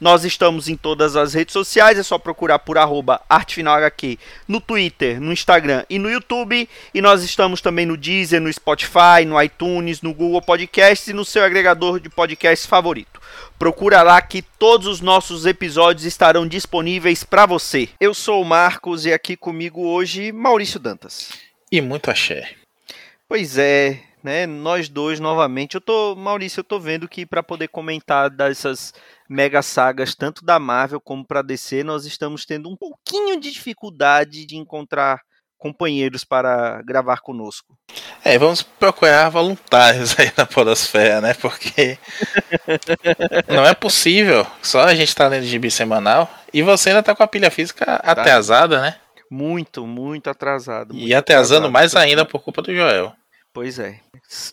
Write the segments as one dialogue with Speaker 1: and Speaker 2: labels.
Speaker 1: Nós estamos em todas as redes sociais, é só procurar por arroba ArtefinalHQ no Twitter, no Instagram e no YouTube. E nós estamos também no Deezer, no Spotify, no iTunes, no Google Podcasts e no seu agregador de podcasts favorito. Procura lá que todos os nossos episódios estarão disponíveis para você. Eu sou o Marcos e aqui comigo hoje Maurício Dantas.
Speaker 2: E muito axé.
Speaker 1: Pois é, né? Nós dois novamente. Eu tô, Maurício, eu tô vendo que para poder comentar dessas mega sagas, tanto da Marvel como para DC, nós estamos tendo um pouquinho de dificuldade de encontrar companheiros para gravar conosco.
Speaker 2: É, vamos procurar voluntários aí na Podosfera, né? Porque não é possível só a gente tá lendo gibi semanal e você ainda tá com a pilha física tá. atrasada, né?
Speaker 1: Muito, muito atrasado. Muito
Speaker 2: e atrasando atrasado, mais ainda por culpa do Joel.
Speaker 1: Pois é,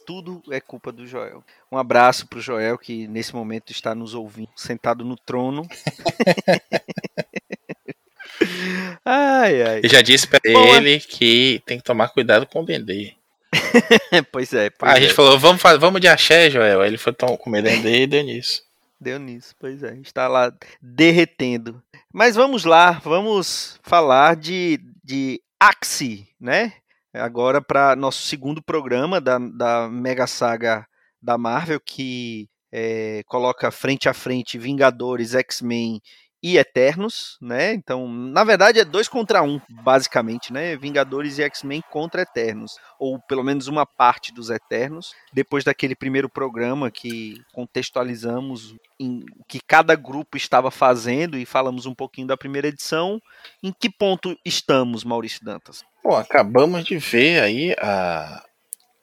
Speaker 1: tudo é culpa do Joel. Um abraço pro Joel que nesse momento está nos ouvindo, sentado no trono.
Speaker 2: ai, ai. Eu já disse para ele que tem que tomar cuidado com o Dendê.
Speaker 1: pois é. Pois
Speaker 2: a
Speaker 1: é.
Speaker 2: gente falou, vamos, vamos de axé, Joel. Aí ele foi comer Dendê e deu nisso.
Speaker 1: Deu nisso, pois é. Está lá derretendo. Mas vamos lá, vamos falar de, de Axie, né? Agora para nosso segundo programa da, da Mega Saga da Marvel, que é, coloca frente a frente Vingadores, X-Men e Eternos, né? Então, na verdade, é dois contra um, basicamente, né? Vingadores e X-Men contra Eternos, ou pelo menos uma parte dos Eternos. Depois daquele primeiro programa que contextualizamos em que cada grupo estava fazendo e falamos um pouquinho da primeira edição, em que ponto estamos, Maurício Dantas?
Speaker 2: Bom, acabamos de ver aí a,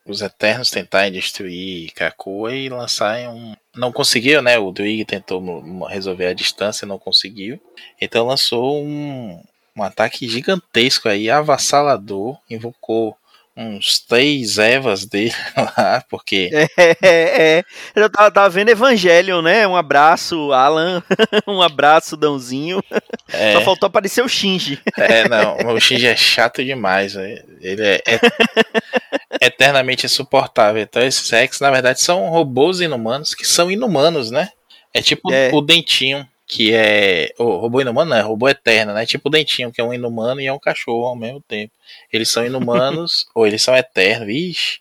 Speaker 2: os Eternos tentarem destruir Krakoa e lançarem um. Não conseguiu, né? O Druig tentou resolver a distância, não conseguiu. Então lançou um, um ataque gigantesco aí, avassalador, invocou uns três Evas dele lá, porque.
Speaker 1: É, é, é. Eu tava, tava, vendo Evangelion, né? Um abraço, Alan. um abraço, Dãozinho. É. Só faltou aparecer o Shinji.
Speaker 2: É, não, o Shinji é chato demais. Ele é, é eternamente insuportável. Então, esses Rex, na verdade, são robôs inumanos que são inumanos, né? É tipo é. o Dentinho que é. O robô inumano não, é robô eterno, né? Tipo o Dentinho, que é um inumano e é um cachorro ao mesmo tempo. Eles são inumanos, ou eles são eternos, vixe.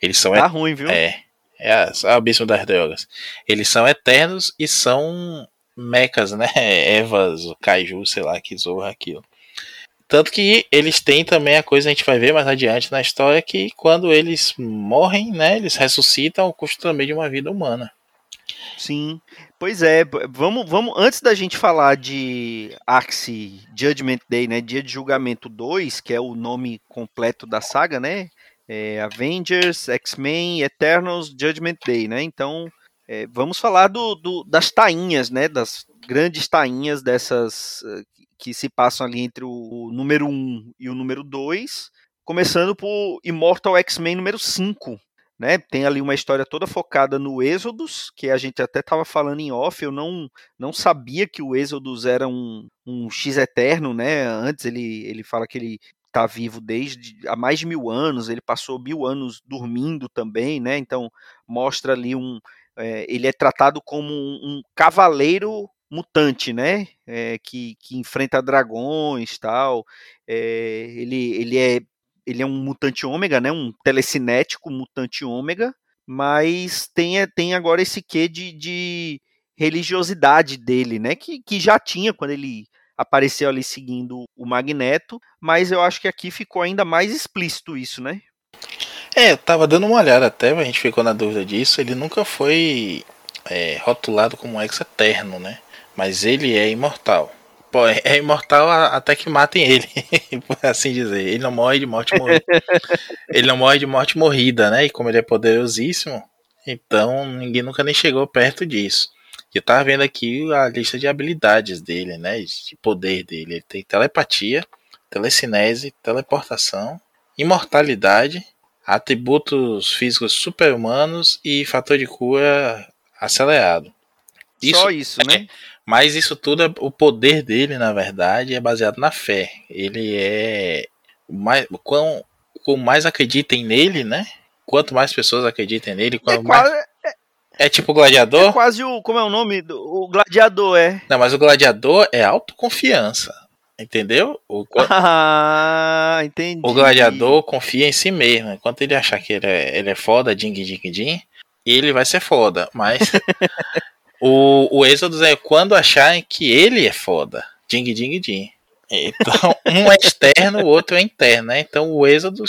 Speaker 2: Eles são.
Speaker 1: Tá et... ruim, viu?
Speaker 2: É. É o abismo das drogas. Eles são eternos e são mecas, né? Evas, Kaiju, sei lá, que zorra aquilo. Tanto que eles têm também a coisa, a gente vai ver mais adiante na história, que quando eles morrem, né? Eles ressuscitam ao custo também de uma vida humana.
Speaker 1: Sim. Pois é, vamos, vamos antes da gente falar de Axie Judgment Day, né, Dia de Julgamento 2, que é o nome completo da saga, né? É Avengers, X-Men, Eternals, Judgment Day, né? Então, é, vamos falar do, do, das tainhas, né, das grandes tainhas dessas eh, que se passam ali entre o, número 1 e o número 2, começando por Immortal X-Men número 5, né? Tem ali uma história toda focada no Êxodos, que a gente até estava falando em off. Eu não, não sabia que o Êxodos era um, um X eterno, né? Antes ele, ele fala que ele está vivo desde há mais de mil anos. Ele passou mil anos dormindo também, né? Então mostra ali um. É, ele é tratado como um, um cavaleiro mutante, né? É, que, que enfrenta dragões tal. É, ele, ele é ele é um mutante ômega, né? Um telecinético mutante ômega, mas tem, tem agora esse quê de, de religiosidade dele, né? Que, que já tinha quando ele apareceu ali seguindo o Magneto, mas eu acho que aqui ficou ainda mais explícito isso, né?
Speaker 2: É, eu tava dando uma olhada até, a gente ficou na dúvida disso. Ele nunca foi é, rotulado como ex-eterno, né? Mas ele é imortal. Pô, é imortal até que matem ele, por assim dizer. Ele não morre de morte morrida. ele não morre de morte morrida, né? E como ele é poderosíssimo, então ninguém nunca nem chegou perto disso. Eu tava vendo aqui a lista de habilidades dele, né? De poder dele. Ele tem telepatia, telecinese, teleportação, imortalidade, atributos físicos super-humanos e fator de cura acelerado.
Speaker 1: Isso, Só isso, né?
Speaker 2: É, mas isso tudo, é, o poder dele, na verdade, é baseado na fé. Ele é. Mais, quão, quanto mais acreditem nele, né? Quanto mais pessoas acreditem nele, quanto é mais. Quase, é, é tipo gladiador? É
Speaker 1: quase o. Como é o nome? Do, o gladiador, é.
Speaker 2: Não, mas o gladiador é autoconfiança. Entendeu? O,
Speaker 1: ah, entendi.
Speaker 2: O gladiador confia em si mesmo. Enquanto ele achar que ele é, ele é foda, ding, ding, ding, ele vai ser foda. Mas o, o Êxodo é quando acharem que ele é foda. Ding, ding, ding. Então, um é externo, o outro é interno, né? Então o Êxodo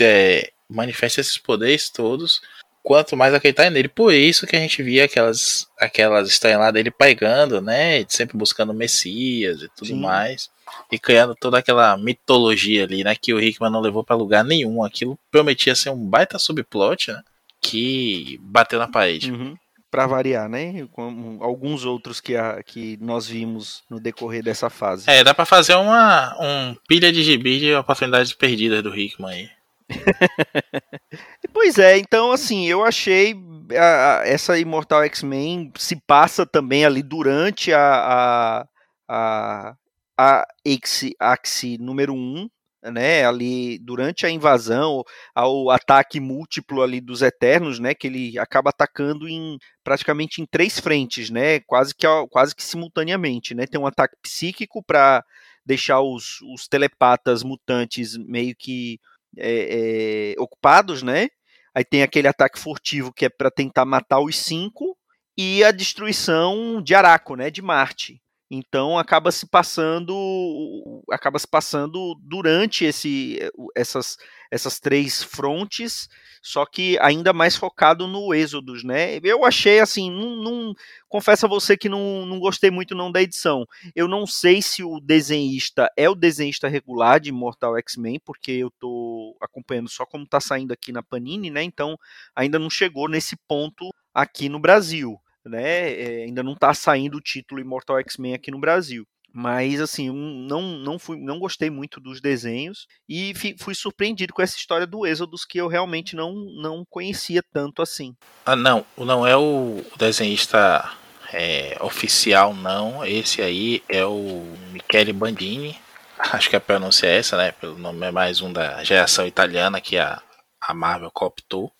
Speaker 2: é, manifesta esses poderes todos quanto mais acreditar nele. Por isso que a gente via aquelas, aquelas histórias lá dele pegando, né? Sempre buscando Messias e tudo Sim. mais. E criando toda aquela mitologia ali, né? Que o Hickman não levou para lugar nenhum. Aquilo prometia ser um baita subplot, né? Que bateu na parede.
Speaker 1: Uhum. Para variar, né? Com alguns outros que, a, que nós vimos no decorrer dessa fase.
Speaker 2: É, dá para fazer uma um pilha de gibi de oportunidades perdidas do Hickman aí.
Speaker 1: pois é, então assim, eu achei a, a, essa Imortal X-Men se passa também ali durante a, a, a, X, Axie número 1, né, ali durante a invasão, ao ataque múltiplo ali dos Eternos, né, que ele acaba atacando em praticamente em três frentes, né, quase que quase que simultaneamente, né, tem um ataque psíquico para deixar os, os telepatas mutantes meio que é, é, ocupados, né? Aí tem aquele ataque furtivo que é para tentar matar os cinco e a destruição de Araco, né? De Marte. Então acaba se passando, acaba se passando durante esse, essas, essas três frontes, só que ainda mais focado no Êxodos, né? Eu achei assim, não, confesso a você que não, não gostei muito não da edição. Eu não sei se o desenhista é o desenhista regular de Mortal X-Men, porque eu tô acompanhando só como tá saindo aqui na Panini, né? Então ainda não chegou nesse ponto aqui no Brasil né? É, ainda não está saindo o título Immortal X-Men aqui no Brasil. Mas assim, não, não, fui, não gostei muito dos desenhos e fui surpreendido com essa história do Êxodos que eu realmente não, não conhecia tanto assim.
Speaker 2: Ah, não, não é o desenhista é, oficial, não. Esse aí é o Michele Bandini. Acho que a pronúncia é essa, né? Pelo nome é mais um da geração italiana que a, a Marvel cooptou.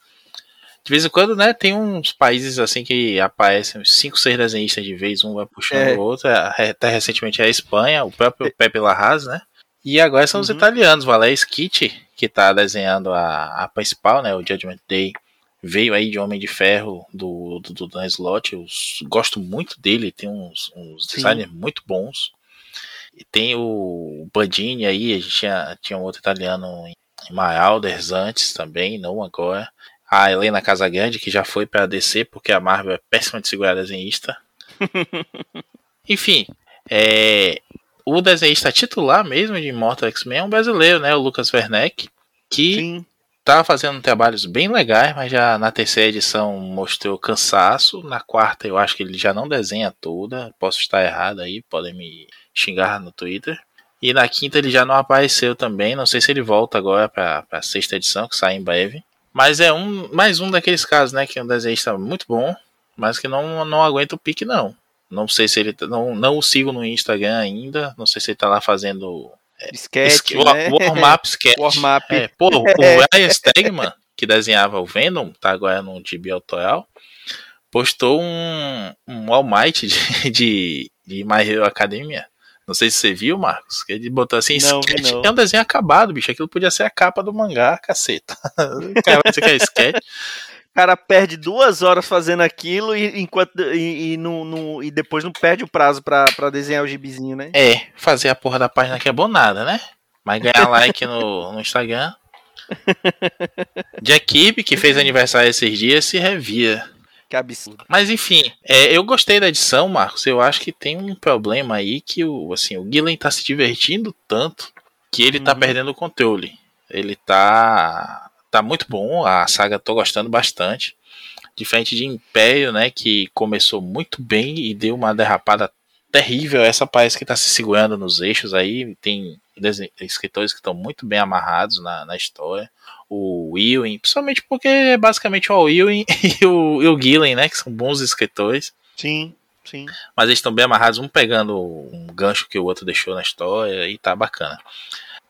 Speaker 2: De vez em quando, né, tem uns países assim que aparecem cinco, seis desenhistas de vez, um vai puxando é. o outro. É, até recentemente é a Espanha, o próprio é. Pepe Larraz, né? E agora são uhum. os italianos, o Alex Kitti, que tá desenhando a, a principal, né, o Judgment Day. Veio aí de Homem de Ferro do, do, do Dan Slott. Eu gosto muito dele, tem uns, uns designers muito bons. E tem o Bandini aí, a gente tinha, tinha um outro italiano em Maialders antes também, não agora a Helena Casagrande, que já foi para DC porque a Marvel é péssima de segurar desenhista. Enfim, é, o desenhista titular mesmo de Mortal X-Men é um brasileiro, né? O Lucas Werneck, que Sim. tá fazendo trabalhos bem legais, mas já na terceira edição mostrou cansaço. Na quarta eu acho que ele já não desenha toda. Posso estar errado aí, podem me xingar no Twitter. E na quinta ele já não apareceu também. Não sei se ele volta agora para a sexta edição, que sai em breve. Mas é um mais um daqueles casos, né? Que um desenhista muito bom, mas que não, não aguenta o pique, não. Não sei se ele. Não, não o sigo no Instagram ainda. Não sei se ele tá lá fazendo.
Speaker 1: É, sketch,
Speaker 2: né? Warm-up sketch.
Speaker 1: Warm-up.
Speaker 2: É, pô, o Ryan Stegman, que desenhava o Venom, tá agora no gibi autoral, postou um, um All Might de, de, de My Hero Academia. Não sei se você viu, Marcos, que ele botou assim, não, sketch. Não. É um desenho acabado, bicho. Aquilo podia ser a capa do mangá, caceta. Cara vai dizer que é sketch.
Speaker 1: Cara perde duas horas fazendo aquilo e, enquanto, e, e, no, no, e depois não perde o prazo pra, pra desenhar o gibizinho, né?
Speaker 2: É, fazer a porra da página que é bom nada, né? Mas ganhar like no, no Instagram. Jack Kirby, que fez aniversário esses dias, se revia.
Speaker 1: Que absurdo.
Speaker 2: Mas enfim, é, eu gostei da edição, Marcos. Eu acho que tem um problema aí que o, assim, o Gillen tá se divertindo tanto que ele tá uhum. tá perdendo o controle. Ele tá tá muito bom, a saga tô gostando bastante. Diferente de Império, né, que começou muito bem e deu uma derrapada terrível. Essa parece que tá se segurando nos eixos aí, tem escritores que estão muito bem amarrados na, na história. O Ewing, principalmente porque é basicamente o Ewing e o, e o Gillen, né, que são bons escritores.
Speaker 1: Sim, sim.
Speaker 2: Mas eles estão bem amarrados, um pegando um gancho que o outro deixou na história e tá bacana.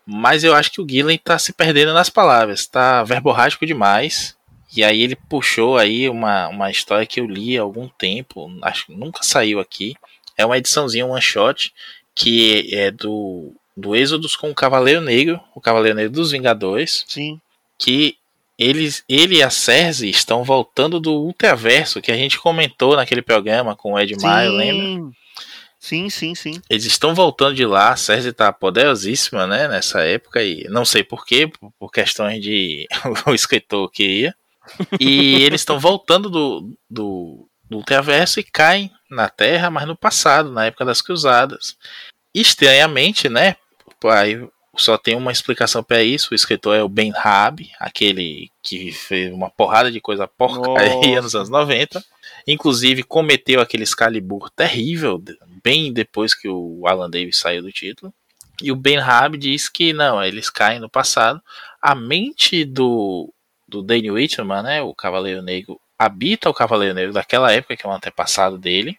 Speaker 2: Mas eu acho que o Gillen tá se perdendo nas palavras, tá verborrágico demais. E aí ele puxou aí uma, uma história que eu li há algum tempo, acho que nunca saiu aqui. É uma ediçãozinha, um one shot, que é do, do Êxodos com o Cavaleiro Negro, o Cavaleiro Negro dos Vingadores.
Speaker 1: Sim.
Speaker 2: Que eles, ele e a Cersei estão voltando do Ultraverso, que a gente comentou naquele programa com o Ed Maio, lembra?
Speaker 1: Sim, sim, sim.
Speaker 2: Eles estão voltando de lá, a Cersei tá poderosíssima, né, nessa época, e não sei porquê, por questões de o escritor queria. E eles estão voltando do, do, do Ultraverso e caem na Terra, mas no passado, na época das Cruzadas. Estranhamente, né, aí só tem uma explicação para isso, o escritor é o Ben Raab, aquele que fez uma porrada de coisa porcaria nos anos 90. Inclusive cometeu aquele Excalibur terrível, bem depois que o Alan Davis saiu do título. E o Ben Raab diz que não, eles caem no passado. A mente do, do Danny Whitman, né, o Cavaleiro Negro, habita o Cavaleiro Negro daquela época, que é um antepassado dele.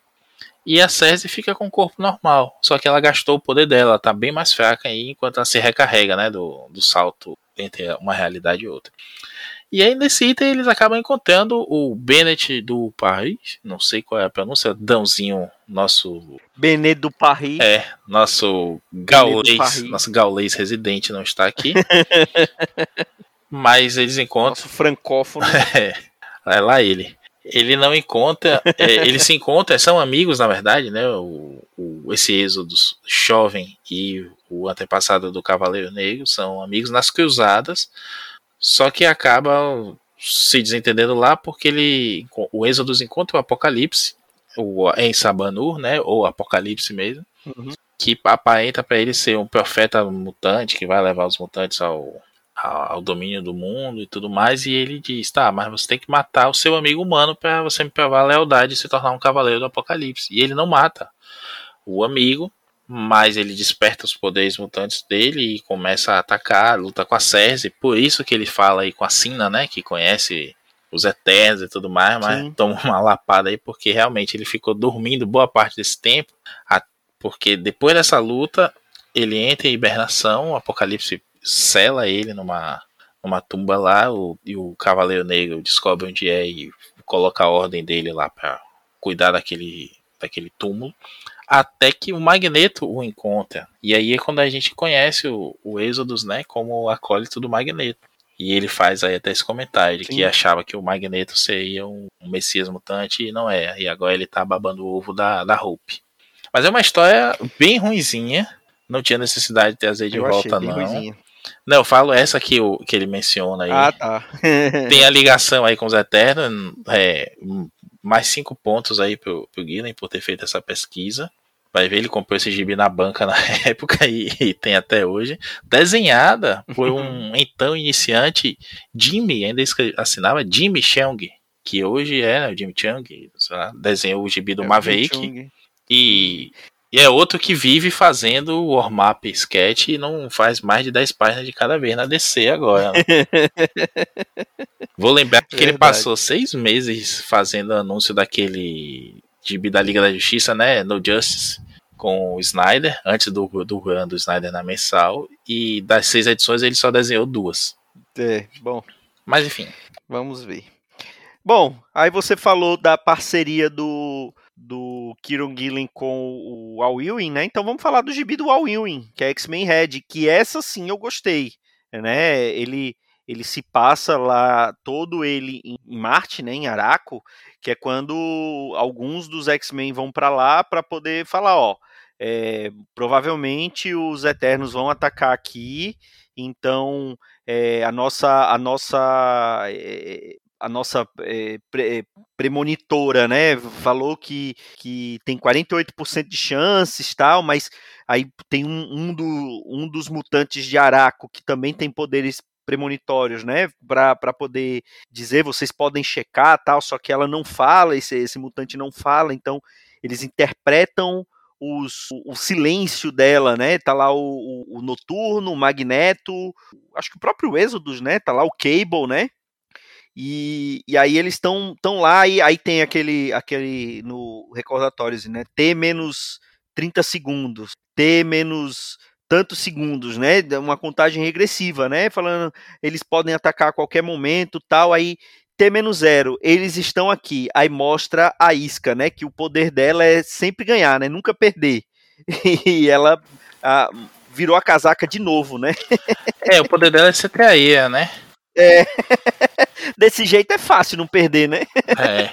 Speaker 2: E a Cersei fica com o corpo normal. Só que ela gastou o poder dela, ela tá bem mais fraca aí enquanto ela se recarrega, né, do, do salto entre uma realidade e outra. E aí nesse item eles acabam encontrando o Bennett do Paris, não sei qual é a pronúncia, Dãozinho, nosso.
Speaker 1: Bennett do Paris.
Speaker 2: É, nosso gaulês, nosso gaulês residente não está aqui. mas eles encontram. Nosso
Speaker 1: francófono.
Speaker 2: é, é lá ele. Ele não encontra, é, eles se encontram, são amigos na verdade, né? O, o, esse êxodo jovem e o antepassado do Cavaleiro Negro são amigos nas cruzadas só que acaba se desentendendo lá porque ele o Êxodo encontra o Apocalipse, o em Sabanur, né, ou Apocalipse mesmo, uhum. que aparenta para ele ser um profeta mutante que vai levar os mutantes ao, ao domínio do mundo e tudo mais, e ele diz: "Tá, mas você tem que matar o seu amigo humano para você me provar a lealdade e se tornar um cavaleiro do Apocalipse". E ele não mata o amigo, mas ele desperta os poderes mutantes dele e começa a atacar, luta com a Cersei, por isso que ele fala aí com a Sina, né, que conhece os Eternos e tudo mais, mas Sim. toma uma lapada aí porque realmente ele ficou dormindo boa parte desse tempo, porque depois dessa luta ele entra em hibernação, o Apocalipse sela ele numa, numa tumba lá, o, e o Cavaleiro Negro descobre onde é e coloca a ordem dele lá para cuidar daquele, daquele túmulo até que o Magneto o encontra. E aí é quando a gente conhece o, o Êxodos, né, como o acólito do Magneto. E ele faz aí até esse comentário de que achava que o Magneto seria um, um, Messias mutante e não é. E agora ele tá babando o ovo da, da Hope. Mas é uma história bem ruinzinha. Não tinha necessidade de trazer de eu volta, não. Ruizinha. Não, eu falo essa que, o, que ele menciona aí.
Speaker 1: Ah, tá.
Speaker 2: Tem a ligação aí com os Eternos. É, mais cinco pontos aí pro, pro Guilherme por ter feito essa pesquisa. Vai ver, ele comprou esse gibi na banca na época e, e tem até hoje. Desenhada por um então iniciante Jimmy, ainda assinava Jimmy Chung, que hoje é né, o Jimmy Chung, desenhou o gibi do é Maverick. E, e, é outro que vive fazendo o warm-up sketch e não faz mais de 10 páginas de cada vez na DC agora. Né? Vou lembrar que Verdade. ele passou seis meses fazendo anúncio daquele gibi da Liga da Justiça, né? No Justice, com o Snyder, antes do, do run do Snyder na mensal. E das seis edições ele só desenhou duas.
Speaker 1: É, bom.
Speaker 2: Mas enfim.
Speaker 1: Vamos ver. Bom, aí você falou da parceria do, do Kieron Gillen com o Al Ewing, né? Então vamos falar do gibi do Al Ewing, que é X-Men Red, que essa sim eu gostei, né? Ele ele se passa lá todo ele em Marte, né, em Araco, que é quando alguns dos X-Men vão para lá para poder falar, ó, é, provavelmente os Eternos vão atacar aqui, então é, a nossa a nossa é, a nossa é, pre, premonitora, né, falou que, que tem 48% de chances tal, mas aí tem um, um, do, um dos mutantes de Araco que também tem poderes premonitórios, né, para poder dizer, vocês podem checar tal, só que ela não fala, esse, esse mutante não fala, então eles interpretam os, o, silêncio dela, né? Tá lá o, o, o, Noturno, o Magneto, acho que o próprio Exodus, né? Tá lá o Cable, né? E, e aí eles estão tão lá e aí tem aquele, aquele no recordatório, né? T menos 30 segundos, T menos tantos segundos, né? Uma contagem regressiva, né? Falando eles podem atacar a qualquer momento, tal. Aí T-0, eles estão aqui. Aí mostra a isca, né? Que o poder dela é sempre ganhar, né? Nunca perder. E ela a, virou a casaca de novo, né?
Speaker 2: É, o poder dela é ser traíra, né?
Speaker 1: É. Desse jeito é fácil não perder, né?
Speaker 2: É.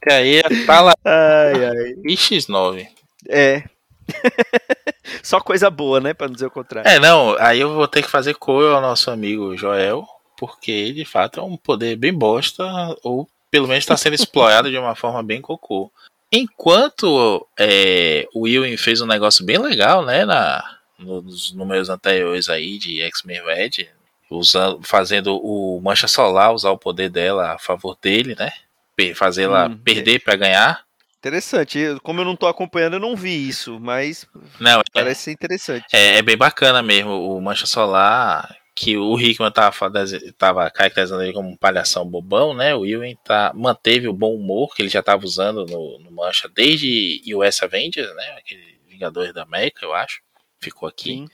Speaker 2: Traíra tá lá. Ai, ai. E X9.
Speaker 1: É. Só coisa boa, né? Pra não dizer o contrário.
Speaker 2: É, não. Aí eu vou ter que fazer cor ao nosso amigo Joel, porque de fato é um poder bem bosta, ou pelo menos está sendo explorado de uma forma bem cocô. Enquanto é, o Ewing fez um negócio bem legal, né, na, nos números anteriores aí de X-Men Red, usando, fazendo o Mancha Solar usar o poder dela a favor dele, né, fazê-la hum, perder é. para ganhar.
Speaker 1: Interessante. Como eu não tô acompanhando, eu não vi isso, mas não, é parece é, ser interessante.
Speaker 2: É, é, bem bacana mesmo. O Mancha Solar, que o Hickman tava, tava caracterizando ele como um palhação bobão, né? O Ewing tá, manteve o bom humor que ele já estava usando no, no, Mancha desde US Avengers, né? Aquele Vingadores da América, eu acho. Ficou aqui. Sim.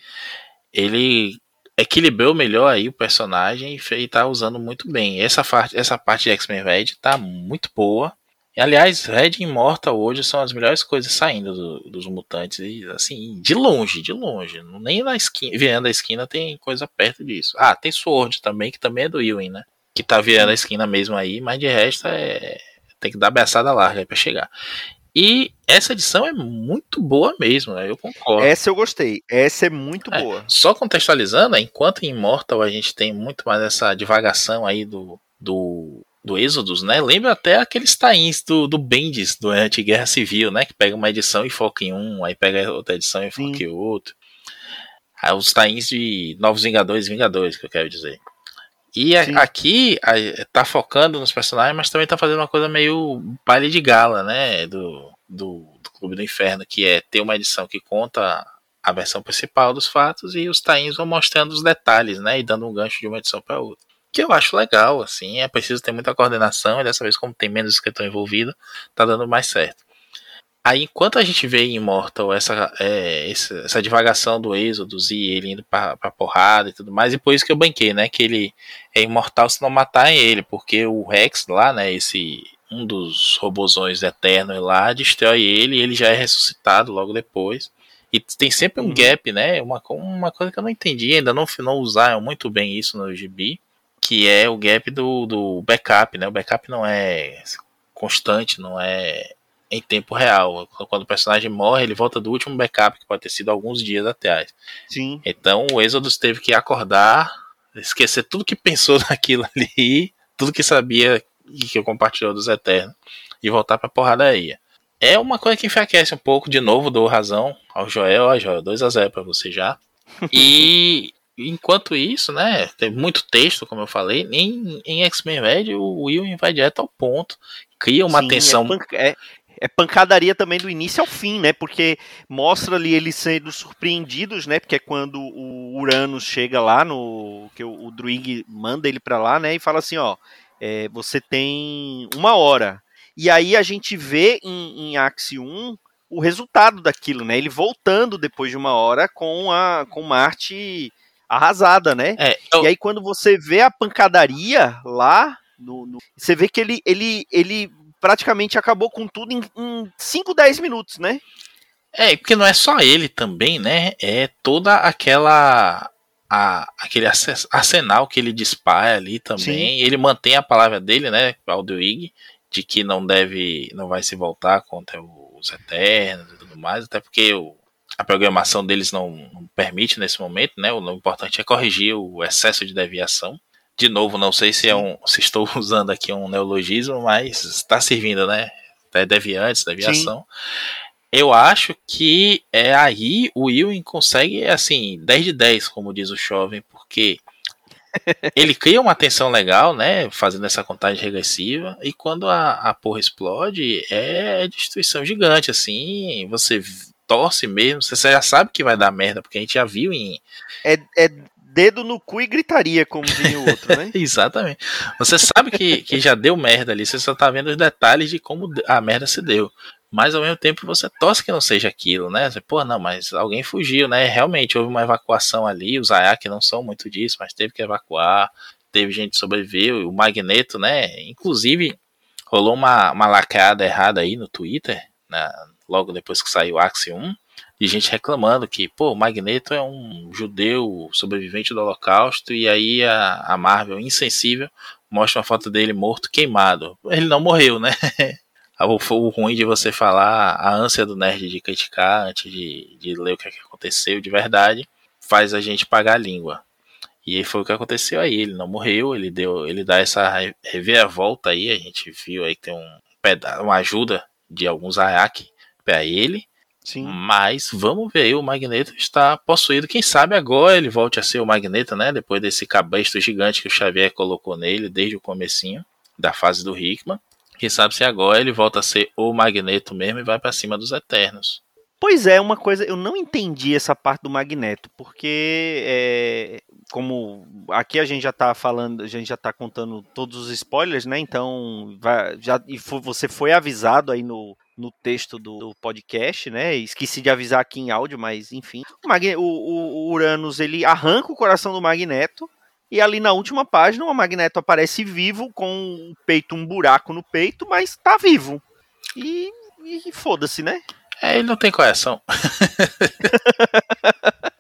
Speaker 2: Ele equilibrou melhor aí o personagem e, e tá usando muito bem. Essa essa parte de X-Men Red tá muito boa. Aliás, Red e Immortal hoje são as melhores coisas saindo do, dos mutantes. E, assim, de longe, de longe. Nem na esquina, virando a esquina tem coisa perto disso. Ah, tem Sword também, que também é do Ewing, né? Que tá virando a esquina mesmo aí, mas de resto é. Tem que dar beçada larga aí pra chegar. E essa edição é muito boa mesmo, né? eu concordo.
Speaker 1: Essa eu gostei, essa é muito é, boa.
Speaker 2: Só contextualizando, enquanto em Immortal a gente tem muito mais essa divagação aí do, do do Êxodos, né? Lembra até aqueles tains do, do Bendis, do Anti-Guerra Civil, né? Que pega uma edição e foca em um, aí pega outra edição e foca Sim. em outro. Aí os tains de Novos Vingadores Vingadores, que eu quero dizer. E a, aqui a, tá focando nos personagens, mas também tá fazendo uma coisa meio baile de gala, né? Do, do, do Clube do Inferno, que é ter uma edição que conta a versão principal dos fatos e os tains vão mostrando os detalhes, né? E dando um gancho de uma edição para outra que eu acho legal, assim, é preciso ter muita coordenação, e dessa vez, como tem menos escritor envolvido, tá dando mais certo. Aí, enquanto a gente vê em Immortal essa, é, essa, essa, divagação do Êxodos e ele indo pra, pra porrada e tudo mais, e por isso que eu banquei, né, que ele é imortal se não matarem ele, porque o Rex lá, né, esse um dos robozões eternos lá, destrói ele e ele já é ressuscitado logo depois. E tem sempre um uhum. gap, né? Uma, uma coisa que eu não entendi, ainda não, não usaram muito bem isso no GB que é o gap do, do backup, né? O backup não é constante, não é em tempo real. Quando o personagem morre, ele volta do último backup, que pode ter sido alguns dias atrás.
Speaker 1: Sim.
Speaker 2: Então o Exodus teve que acordar, esquecer tudo que pensou naquilo ali, tudo que sabia e que compartilhou dos Eternos, e voltar pra porradaria. É uma coisa que enfraquece um pouco, de novo, dou razão ao Joel, ó, Joel, 2x0 pra você já. E enquanto isso, né, tem muito texto, como eu falei, em, em X-Men Red o Will vai direto ao ponto, cria uma Sim, é tensão.
Speaker 1: É, é, pancadaria também do início ao fim, né, porque mostra ali eles sendo surpreendidos, né, porque é quando o Uranus chega lá no, que o, o Druig manda ele para lá, né, e fala assim, ó, é, você tem uma hora, e aí a gente vê em, em Axie 1 o resultado daquilo, né? Ele voltando depois de uma hora com a com Marte arrasada, né? É, eu... E aí quando você vê a pancadaria lá, no, no, você vê que ele, ele, ele praticamente acabou com tudo em, em 5, 10 minutos, né?
Speaker 2: É, porque não é só ele também, né? É toda aquela. A, aquele arsenal que ele dispara ali também. Sim. Ele mantém a palavra dele, né? Aldewig, de que não deve. não vai se voltar contra os Eternos e tudo mais, até porque o, a programação deles não, não, permite nesse momento, né? O importante é corrigir o excesso de deviação. De novo, não sei se é um, se estou usando aqui um neologismo, mas está servindo, né? É deviantes, deviação. Sim. Eu acho que é aí o Ewing consegue, assim, 10 de 10, como diz o jovem, porque ele cria uma tensão legal, né? Fazendo essa contagem regressiva. E quando a, a porra explode, é destruição gigante, assim. Você torce mesmo, você já sabe que vai dar merda, porque a gente já viu em.
Speaker 1: É, é dedo no cu e gritaria, como o outro, né?
Speaker 2: Exatamente. Você sabe que, que já deu merda ali, você só tá vendo os detalhes de como a merda se deu. Mas ao mesmo tempo você torce que não seja aquilo, né? Você, Pô, não, mas alguém fugiu, né? Realmente houve uma evacuação ali, os Ayak não são muito disso, mas teve que evacuar, teve gente que sobreviveu, o Magneto, né? Inclusive, rolou uma, uma lacrada errada aí no Twitter, né? logo depois que saiu o Axie 1, de gente reclamando que, pô, Magneto é um judeu sobrevivente do Holocausto, e aí a, a Marvel, insensível, mostra uma foto dele morto, queimado. Ele não morreu, né? o ruim de você falar, a ânsia do nerd de criticar antes de, de ler o que, é que aconteceu de verdade, faz a gente pagar a língua. E foi o que aconteceu aí. Ele não morreu, ele deu, ele dá essa reviravolta aí. A gente viu aí que tem um pedaço, uma ajuda de alguns Ayaki para ele. Sim. Mas vamos ver, o Magneto está possuído. Quem sabe agora ele volte a ser o Magneto, né? Depois desse cabresto gigante que o Xavier colocou nele desde o comecinho da fase do Hickman. Quem sabe se agora ele volta a ser o Magneto mesmo e vai para cima dos Eternos.
Speaker 1: Pois é, uma coisa, eu não entendi essa parte do Magneto, porque é, como aqui a gente já tá falando, a gente já tá contando todos os spoilers, né? Então, vai, já, e você foi avisado aí no, no texto do, do, podcast, né? Esqueci de avisar aqui em áudio, mas enfim. O, Magne, o, o, Uranus ele arranca o coração do Magneto. E ali na última página, o Magneto aparece vivo, com o peito, um buraco no peito, mas tá vivo. E, e foda-se, né?
Speaker 2: É, ele não tem coração.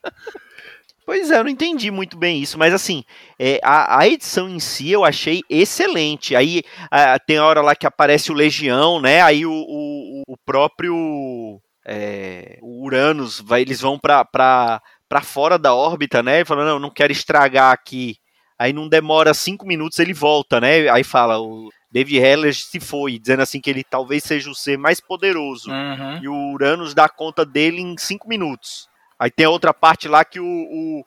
Speaker 1: Pois é, eu não entendi muito bem isso, mas assim, é, a, a, edição em si eu achei excelente. Aí a, tem a hora lá que aparece o Legião, né? Aí o, o, o próprio é, o Uranus, vai, eles vão pra, pra, pra fora da órbita, né? Falando, não, não quero estragar aqui. Aí não demora cinco minutos, ele volta, né? Aí fala, o David Heller se foi, dizendo assim que ele talvez seja o ser mais poderoso. Uhum. E o Uranus dá conta dele em cinco minutos. Aí tem a outra parte lá que o, o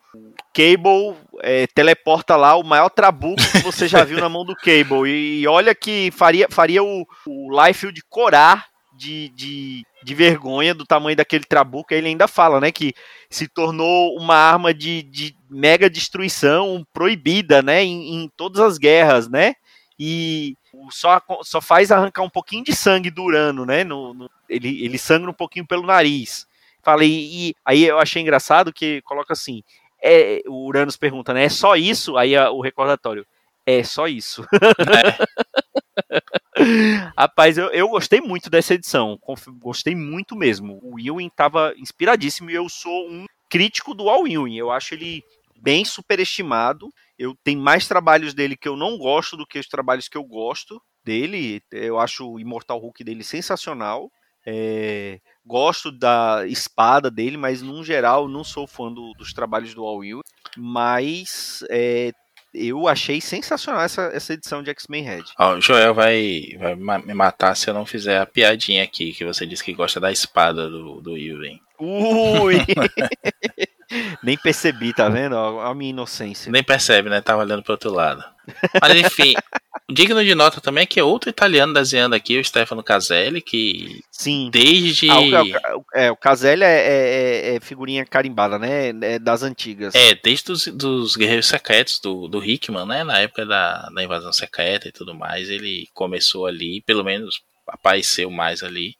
Speaker 1: Cable é, teleporta lá o maior trabuco que você já viu na mão do Cable. E, olha que faria, faria o, o Liefeld corar de, de, de, vergonha do tamanho daquele trabuco. Ele ainda fala, né, que se tornou uma arma de, de mega destruição proibida, né, em, em, todas as guerras, né? E só, só faz arrancar um pouquinho de sangue do Urano, né? No, no, ele, ele sangra um pouquinho pelo nariz. Falei, e aí eu achei engraçado que coloca assim: é, o Uranus pergunta, né? É só isso? Aí a, o recordatório. É só isso. É. Rapaz, eu, eu gostei muito dessa edição. Gostei muito mesmo. O Ewing tava inspiradíssimo e eu sou um crítico do Al Ewing. Eu acho ele bem superestimado. Eu tenho mais trabalhos dele que eu não gosto do que os trabalhos que eu gosto dele. Eu acho o Immortal Hulk dele sensacional. É, gosto da espada dele, mas no geral não sou fã do, dos trabalhos do All Will. Mas é, eu achei sensacional essa, essa edição de X-Men Red.
Speaker 2: Ó, o Joel vai, vai me matar se eu não fizer a piadinha aqui, que você disse que gosta da espada do, do Ui!
Speaker 1: Nem percebi, tá vendo? A minha inocência.
Speaker 2: Nem percebe, né? Tava olhando pro outro lado. Mas enfim, digno de nota também é que é outro italiano desenhando aqui, o Stefano Caselli, que
Speaker 1: Sim.
Speaker 2: desde.
Speaker 1: Ah, o, é, o Caselli é, é, é, figurinha carimbada, né? É das antigas.
Speaker 2: É, desde os dos Guerreiros Secretos do, do Hickman, né? Na época da, da invasão secreta e tudo mais, ele começou ali, pelo menos apareceu mais ali.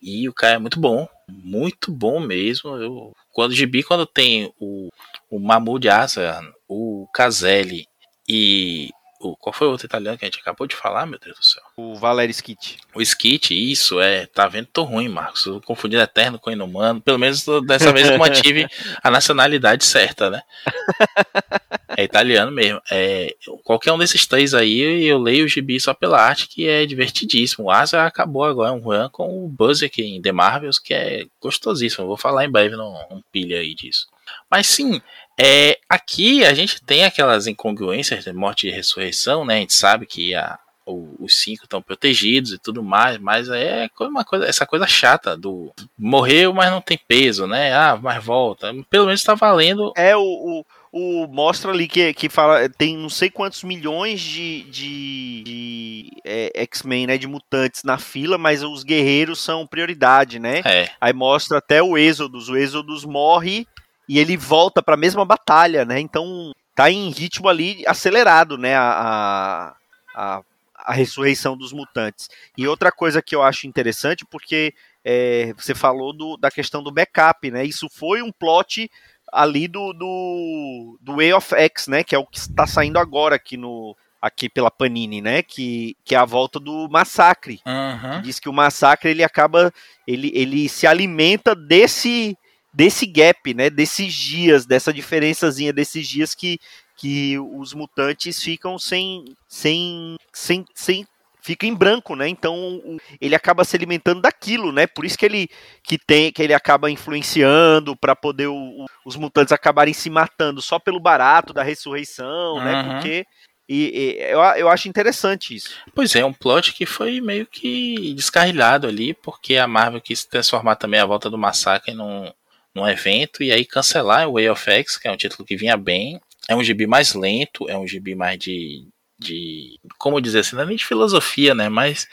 Speaker 2: E o cara é muito bom, muito bom mesmo. Eu, quando o Gibi, quando tem o, o Mahmoud Asa, o Caselli e o, qual foi o outro italiano que a gente acabou de falar, meu Deus do céu?
Speaker 1: O Valério Skit.
Speaker 2: O Skit, isso, é. Tá vendo? Tô ruim, Marcos. Eu confundi Eterno com Inumano. Pelo menos dessa vez eu mantive a nacionalidade certa, né? É italiano mesmo. É, qualquer um desses três aí, eu leio o gibi só pela arte, que é divertidíssimo. O Asa acabou agora um run com o Buzz aqui em The Marvels, que é gostosíssimo. Eu vou falar em breve num, num pilha aí disso. Mas sim, É, aqui a gente tem aquelas incongruências de morte e ressurreição, né? A gente sabe que a, o, os cinco estão protegidos e tudo mais, mas é uma coisa, essa coisa chata do morreu, mas não tem peso, né? Ah, mas volta. Pelo menos está valendo.
Speaker 1: É o, o o mostra ali que, que fala tem não sei quantos milhões de, de, de é, X-Men, né, de mutantes na fila, mas os guerreiros são prioridade, né?
Speaker 2: É.
Speaker 1: Aí mostra até o Êxodos, o Êxodos morre e ele volta para a mesma batalha, né? Então tá em ritmo ali acelerado, né, a, a, a ressurreição dos mutantes. E outra coisa que eu acho interessante, porque é, você falou do, da questão do backup, né? Isso foi um plot ali do, do, do Way of X, né? Que é o que está saindo agora aqui no aqui pela Panini, né? Que, que é a volta do massacre.
Speaker 2: Uhum.
Speaker 1: Diz que o massacre ele acaba ele, ele se alimenta desse desse gap, né? Desses dias, dessa diferençazinha desses dias que que os mutantes ficam sem sem sem, sem fica em branco, né? Então ele acaba se alimentando daquilo, né? Por isso que ele que tem que ele acaba influenciando para poder o, o, os mutantes acabarem se matando só pelo barato da ressurreição, né? uhum. né? Porque e, e, eu, eu acho interessante isso.
Speaker 2: Pois é, um plot que foi meio que descarrilhado ali, porque a Marvel quis transformar também a volta do massacre num, num evento e aí cancelar o Way of X, que é um título que vinha bem. É um gibi mais lento, é um gibi mais de, de como dizer assim, não é nem de filosofia, né? Mas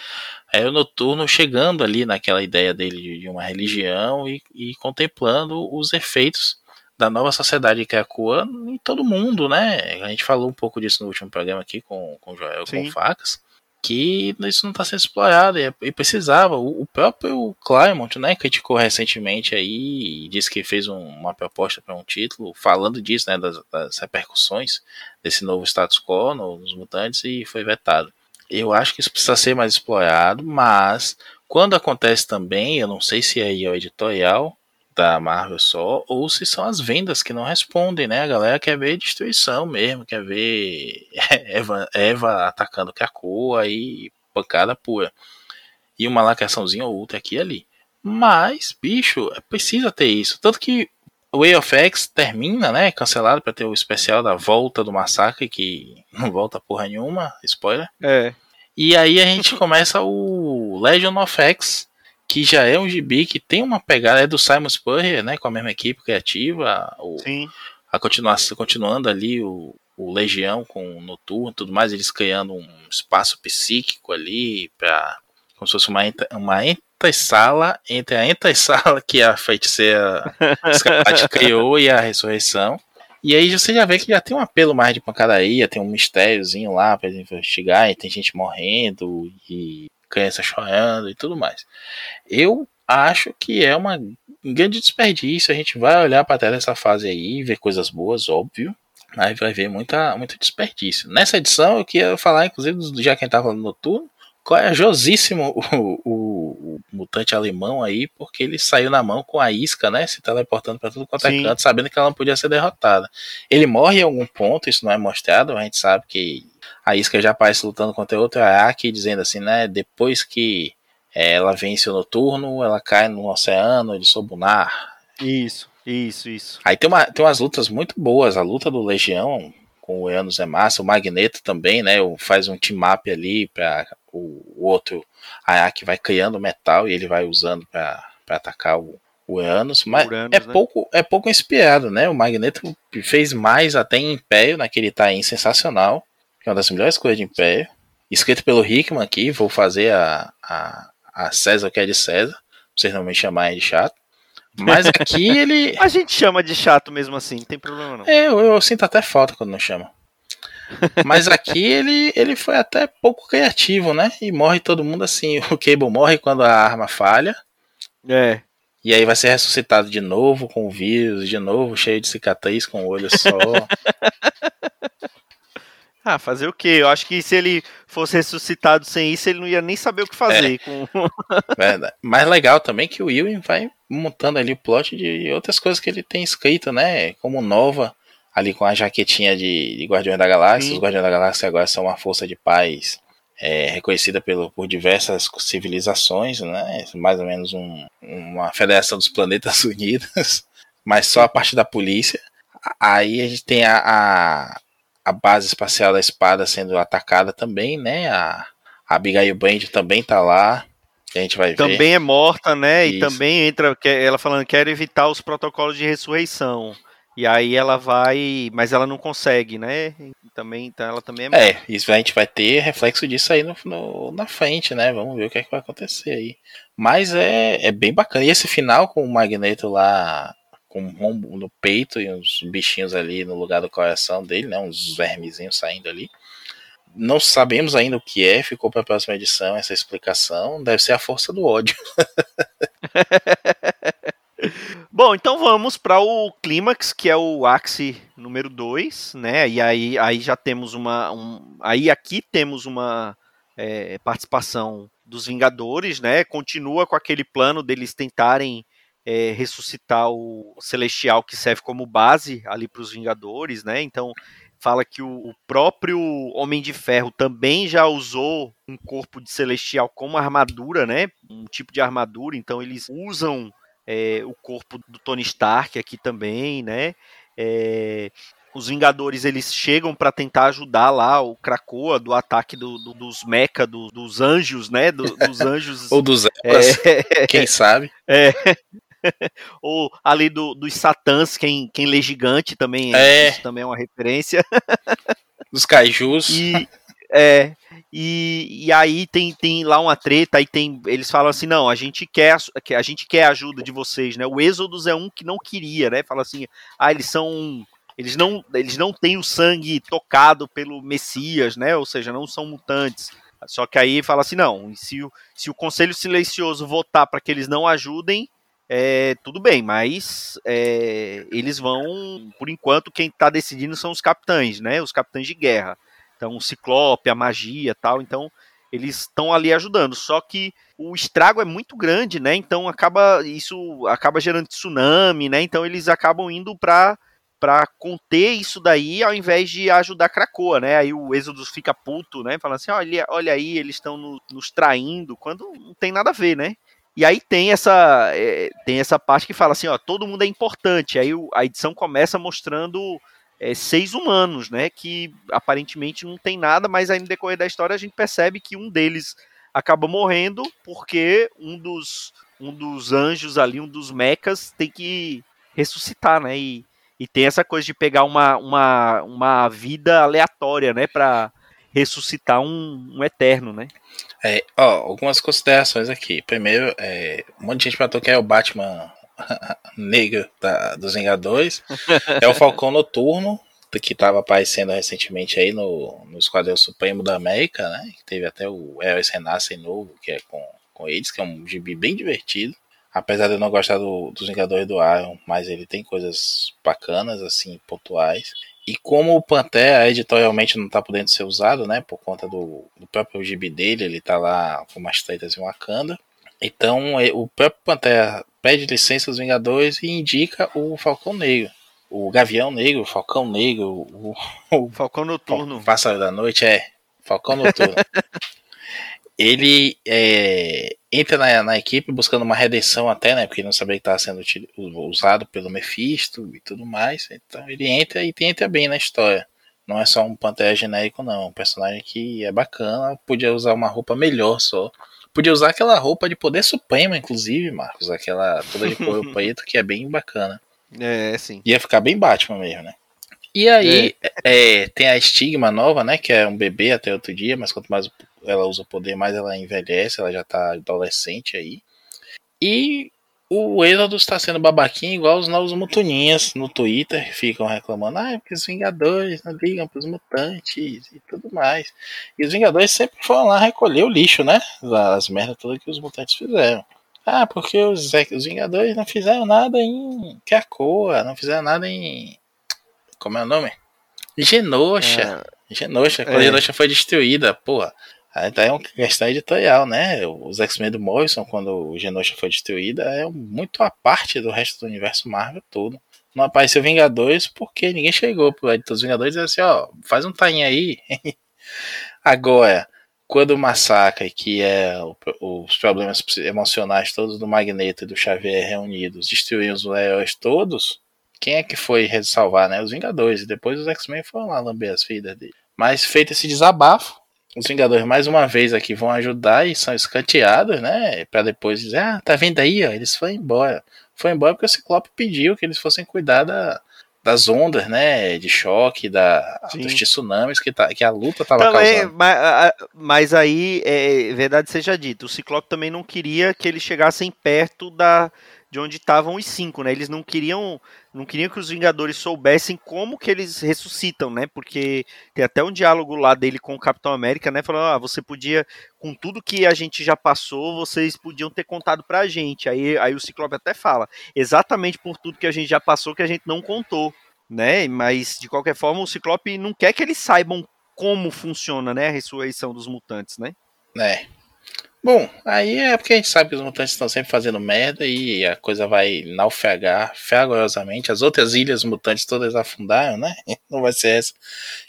Speaker 2: é o noturno chegando ali naquela ideia dele de uma religião e, e contemplando os efeitos da nova sociedade que é a Coa em todo mundo, né? A gente falou um pouco disso no último programa aqui com, com o Joel Sim. com Facas que isso não está sendo explorado e, e precisava. O, o, próprio Claremont, né, criticou recentemente aí e disse que fez um, uma proposta para um título falando disso, né, das, das, repercussões desse novo status quo nos mutantes e foi vetado. Eu acho que isso precisa ser mais explorado, mas quando acontece também, eu não sei se aí é o editorial da Marvel só, ou se são as vendas que não respondem, né? A galera quer ver destruição mesmo, quer ver Eva, Eva atacando Krakoa e pancada pura. E uma lacraçãozinha ou outra aqui e ali. Mas, bicho, precisa ter isso. Tanto que Way of X termina, né? Cancelado para ter o especial da volta do massacre, que não volta porra nenhuma, spoiler.
Speaker 1: É.
Speaker 2: E aí a gente começa o Legion of X, que já é um gibi que tem uma pegada, é do Simon Spurrier, né, com a mesma equipe criativa, o,
Speaker 1: Sim.
Speaker 2: a continuação, continuando ali o, o Legião com o Noturno tudo mais, eles criando um espaço psíquico ali, para como se fosse uma, uma sala entre a entessala que a feiticeira Escarlate criou e a ressurreição. E aí você já vê que já tem um apelo mais de pancadaria, tem um mistériozinho lá pra investigar, e tem gente morrendo, e criança chorando e tudo mais. Eu acho que é uma, um grande desperdício. A gente vai olhar para até essa fase aí, ver coisas boas, óbvio, mas vai ver muita, muito desperdício. Nessa edição eu queria falar, inclusive, já quem estava no noturno, corajosíssimo o, o, o, mutante alemão aí, porque ele saiu na mão com a isca, né? Se teleportando para tudo quanto é canto, sabendo que ela não podia ser derrotada. Ele morre em algum ponto, isso não é mostrado, a gente sabe que a isca já aparece lutando contra outro Araki, dizendo assim, né? Depois que é, ela vence o noturno, ela cai no oceano de Sobunar.
Speaker 1: Isso, isso, isso.
Speaker 2: Aí tem, uma, tem umas lutas muito boas. A luta do Legião com o Eanos é massa. O Magneto também, né? Faz um team-up ali para o, outro Araki vai criando metal e ele vai usando para atacar o, o Eanos, mas Uranus, é, né? pouco, é pouco inspirado, né? O Magneto fez mais até em Império, naquele time sensacional que é uma das melhores coisas de Império. Escrito pelo Hickman aqui, vou fazer a, a, a César que é de César, pra vocês não me chamarem de chato. Mas aqui ele.
Speaker 1: A gente chama de chato mesmo assim, não tem problema não.
Speaker 2: É, eu, eu sinto até falta quando não chama. Mas aqui ele, ele foi até pouco criativo, né? E morre todo mundo assim. O Cable morre quando a arma falha.
Speaker 1: É.
Speaker 2: E aí vai ser ressuscitado de novo com o vírus, de novo, cheio de cicatriz, com o olho só.
Speaker 1: Ah, fazer o quê? Eu acho que se ele fosse ressuscitado sem isso, ele não ia nem saber o que fazer. É. Com...
Speaker 2: Verdade. Mais legal também que o Will vai montando ali o plot de outras coisas que ele tem escrito, né? Como nova, ali com a jaquetinha de, de Guardiões da Galáxia. Sim. Os Guardiões da Galáxia agora são uma força de paz é, reconhecida pelo, por diversas civilizações, né? Mais ou menos um, uma federação dos planetas unidos, mas só a parte da polícia. Aí a gente tem a, a, a, base espacial da espada sendo atacada também, né? A, a Abigail Brand também tá lá. A gente vai
Speaker 1: também
Speaker 2: ver.
Speaker 1: é morta, né? Isso. E também entra ela falando que quer evitar os protocolos de ressurreição. E aí ela vai, mas ela não consegue, né? Também, então ela também é.
Speaker 2: Morta. É, isso a gente vai ter reflexo disso aí no, no, na frente, né? Vamos ver o que, é que vai acontecer aí. Mas é, é bem bacana. E esse final com o Magneto lá com um rombo no peito e uns bichinhos ali no lugar do coração dele, né? Uns vermezinhos saindo ali. Não sabemos ainda o que é, ficou para a próxima edição essa explicação. Deve ser a força do ódio.
Speaker 1: Bom, então vamos para o clímax, que é o Axie número 2, né? E aí, aí já temos uma. Um, aí aqui temos uma é, participação dos Vingadores, né? Continua com aquele plano deles tentarem é, ressuscitar o Celestial que serve como base ali para os Vingadores, né? Então fala que o, próprio Homem de Ferro também já usou um corpo de Celestial como armadura, né? Um tipo de armadura, então eles usam é, o corpo do Tony Stark aqui também, né? É, os Vingadores eles chegam para tentar ajudar lá o Krakoa do ataque do, do, dos Mecha, do, dos anjos, né? Do, dos anjos.
Speaker 2: Ou dos é, quem sabe.
Speaker 1: É, Ou ali do, dos Satãs, quem, quem lê gigante também,
Speaker 2: é.
Speaker 1: isso também é uma referência.
Speaker 2: Dos Kaijus.
Speaker 1: E, é, e, e aí tem, tem lá uma treta, aí tem. Eles falam assim, não, a gente quer a gente quer a ajuda de vocês, né? O Êxodos é um que não queria, né? Fala assim, ah, eles são. Eles não, eles não têm o sangue tocado pelo Messias, né? Ou seja, não são mutantes. Só que aí fala assim, não, se o, se o Conselho Silencioso votar para que eles não ajudem, é, tudo bem, mas é, eles vão, por enquanto, quem está decidindo são os capitães, né? Os capitães de guerra. Então, o Ciclope, a magia tal. Então, eles estão ali ajudando. Só que o estrago é muito grande, né? Então, acaba isso acaba gerando tsunami, né? Então, eles acabam indo para para conter isso daí ao invés de ajudar Krakoa, né? Aí o Êxodo fica puto, né? Falando assim, olha, olha aí, eles estão no, nos traindo, quando não tem nada a ver, né? E aí tem essa, é, tem essa parte que fala assim, ó, todo mundo é importante. Aí a edição começa mostrando é, seis humanos, né? Que aparentemente não tem nada, mas aí no decorrer da história a gente percebe que um deles acaba morrendo porque um dos, um dos anjos ali, um dos mecas, tem que ressuscitar, né? E, e tem essa coisa de pegar uma, uma, uma vida aleatória, né? Pra ressuscitar um, um eterno, né?
Speaker 2: É, ó, algumas considerações aqui. Primeiro, é, um monte de gente perguntou que é o Batman negro da, dos Vingadores. é o Falcão Noturno, que estava aparecendo recentemente aí no, no Esquadrão Supremo da América, né? Teve até o Heróis Renascem novo, que é com, com eles, que é um gibi bem divertido. Apesar de eu não gostar do, dos Vingadores do Iron, mas ele tem coisas bacanas, assim, pontuais. E como o Pantera editorialmente não está podendo ser usado, né, por conta do, do próprio gibi dele, ele está lá com umas tretas em Wakanda. Então é, o próprio Pantera pede licença aos Vingadores e indica o Falcão Negro. O Gavião Negro, o Falcão Negro, o,
Speaker 1: o Falcão Noturno.
Speaker 2: O Pássaro da Noite, é. Falcão Noturno. ele é, entra na, na, equipe buscando uma redenção até, né? Porque ele não sabia que estava sendo usado pelo Mephisto e tudo mais. Então ele entra e entra bem na história. Não é só um Pantera genérico, não. É um personagem que é bacana. Podia usar uma roupa melhor só. Podia usar aquela roupa de poder supremo, inclusive, Marcos. Aquela toda de couro preto que é bem bacana.
Speaker 1: É, sim.
Speaker 2: Ia ficar bem Batman mesmo, né? E aí é. É, tem a estigma nova, né? Que é um bebê até outro dia, mas quanto mais ela usa o poder, mais ela envelhece, ela já tá adolescente aí. E o Exodus está sendo babaquinho igual os novos mutuninhas no Twitter, ficam reclamando, ah, é porque os Vingadores não ligam pros mutantes e tudo mais. E os Vingadores sempre foram lá recolher o lixo, né? As merdas todas que os mutantes fizeram. Ah, porque os, os Vingadores não fizeram nada em Krakoa, não fizeram nada em. Como é o nome? Genosha. É. Genosha. Quando é. Genosha foi destruída, porra. Então é uma questão editorial, né? Os X-Men do Morrison, quando o Genosha foi destruída, é muito a parte do resto do universo Marvel todo. Não apareceu Vingadores porque ninguém chegou pro editor dos Vingadores e disse assim, ó, faz um time aí. Agora, quando o Massacre, que é os problemas emocionais todos do Magneto e do Xavier reunidos, destruíram os heróis todos, quem é que foi salvar, né? Os Vingadores. E depois os X-Men foram lá lamber as vidas dele. Mas feito esse desabafo, os Vingadores mais uma vez aqui vão ajudar e são escanteados, né? Para depois dizer, ah, tá vendo aí, ó, eles foram embora. Foi embora porque o Ciclope pediu que eles fossem cuidar da, das ondas, né, de choque, da, dos tsunamis que, tá, que a luta estava causando.
Speaker 1: Mas, mas aí, é, verdade seja dito, o Ciclope também não queria que eles chegassem perto da, de onde estavam os cinco, né? Eles não queriam, não queriam que os Vingadores soubessem como que eles ressuscitam, né? Porque tem até um diálogo lá dele com o Capitão América, né? Falando, ah, você podia, com tudo que a gente já passou, vocês podiam ter contado pra gente. Aí, aí o Ciclope até fala, exatamente por tudo que a gente já passou que a gente não contou, né? Mas de qualquer forma o Ciclope não quer que eles saibam como funciona, né? A ressurreição dos mutantes, né?
Speaker 2: É. Bom, aí é porque a gente sabe que os mutantes estão sempre fazendo merda e a coisa vai naufragar fervorosamente. As outras ilhas mutantes todas afundaram, né? Não vai ser essa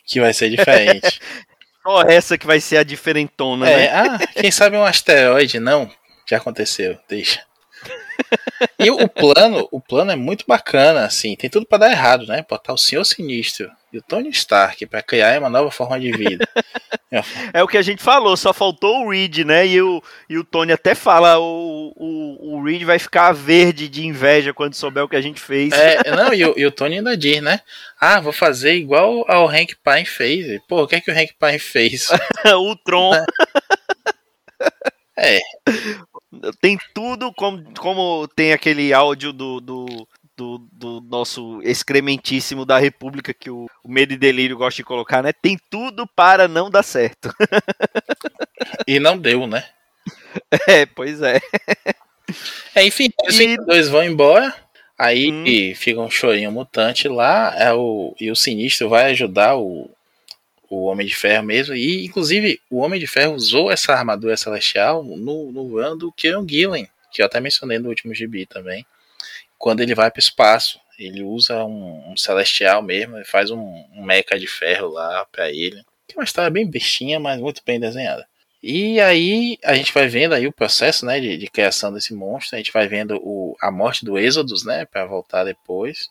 Speaker 2: que vai ser diferente.
Speaker 1: Só essa que vai ser a diferentona,
Speaker 2: é,
Speaker 1: né?
Speaker 2: Ah, quem sabe um asteroide? Não, já aconteceu, deixa. E o plano, o plano é muito bacana, assim, tem tudo para dar errado, né? Botar o Senhor Sinistro e o Tony Stark para criar uma nova forma de vida.
Speaker 1: é o que a gente falou, só faltou o Reed, né? E o, e o Tony até fala: o, o, o Reed vai ficar verde de inveja quando souber o que a gente fez.
Speaker 2: É, não, e o, e o Tony ainda diz, né? Ah, vou fazer igual ao Hank Pine fez. Pô, o que é que o Hank Pine fez?
Speaker 1: o Tron.
Speaker 2: É.
Speaker 1: Tem tudo como, como tem aquele áudio do, do, do, do, nosso excrementíssimo da República que o, o Medo e Delírio gosta de colocar, né? Tem tudo para não dar certo.
Speaker 2: e não deu, né?
Speaker 1: É, pois é.
Speaker 2: é enfim, os e... dois vão embora. Aí hum. fica um chorinho mutante lá. É o, e o Sinistro vai ajudar o, o Homem de Ferro mesmo. E, inclusive, o Homem de Ferro usou essa armadura celestial no, no run do Kieran Gillen, que eu até mencionei no último gibi também. Quando ele vai para o espaço, ele usa um, um celestial mesmo, e faz um, um mecha de ferro lá para ele. Que é uma história bem bestinha, mas muito bem desenhada. E aí a gente vai vendo aí o processo né, de, de criação desse monstro, a gente vai vendo o, a morte do Exodus, né, para voltar depois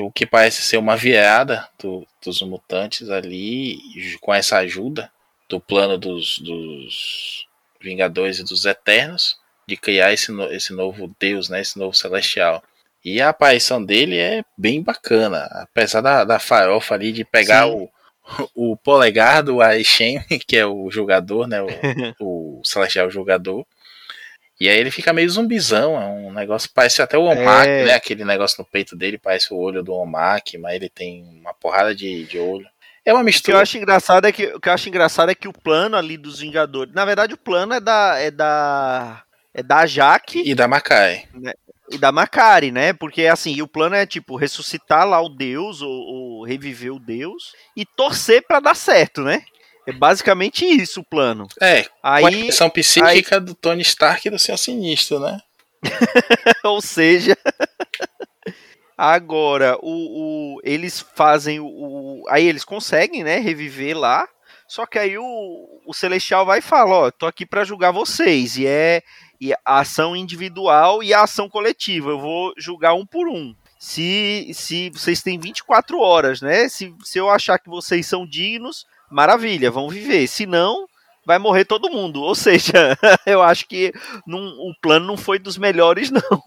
Speaker 2: o que parece ser uma virada do, dos mutantes ali, com essa ajuda do plano dos, dos Vingadores e dos Eternos, de criar esse, no, esse novo Deus, né, esse novo Celestial. E a aparição dele é bem bacana, apesar da, da farofa ali de pegar o, o polegar do Aishen, que é o jogador, né, o, o Celestial jogador, e aí ele fica meio zumbizão, é um negócio, parece até o Omak, é... né? Aquele negócio no peito dele, parece o olho do Omak, mas ele tem uma porrada de, de olho. É uma mistura.
Speaker 1: O que eu acho engraçado é que o que eu acho engraçado é que o plano ali dos Vingadores, na verdade o plano é da é da é da Jaque
Speaker 2: e da Makai.
Speaker 1: Né? E da Macari, né? Porque assim, o plano é tipo ressuscitar lá o Deus ou, ou reviver o Deus e torcer para dar certo, né? É basicamente isso o plano.
Speaker 2: É, aí, a questão psíquica aí... do Tony Stark e do Senhor Sinistro, né?
Speaker 1: Ou seja, agora o, o, eles fazem o, o, Aí eles conseguem, né? Reviver lá. Só que aí o, o Celestial vai e fala: Ó, tô aqui para julgar vocês. E é e a ação individual e a ação coletiva. Eu vou julgar um por um. Se, se vocês têm 24 horas, né? Se, se eu achar que vocês são dignos, maravilha, vão viver. Se não, vai morrer todo mundo. Ou seja, eu acho que não, o plano não foi dos melhores, não.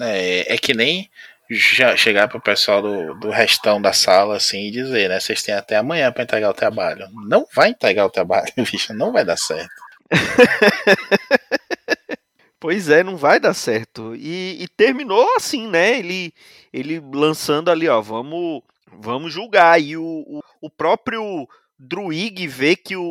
Speaker 2: É, é que nem já chegar pro pessoal do, do restão da sala assim e dizer, né? Vocês têm até amanhã para entregar o trabalho. Não vai entregar o trabalho, bicho, não vai dar certo.
Speaker 1: pois é, não vai dar certo. E, e, terminou assim, né? Ele, ele lançando ali, ó, vamos vamos julgar. E o, o, o próprio Druig vê que o,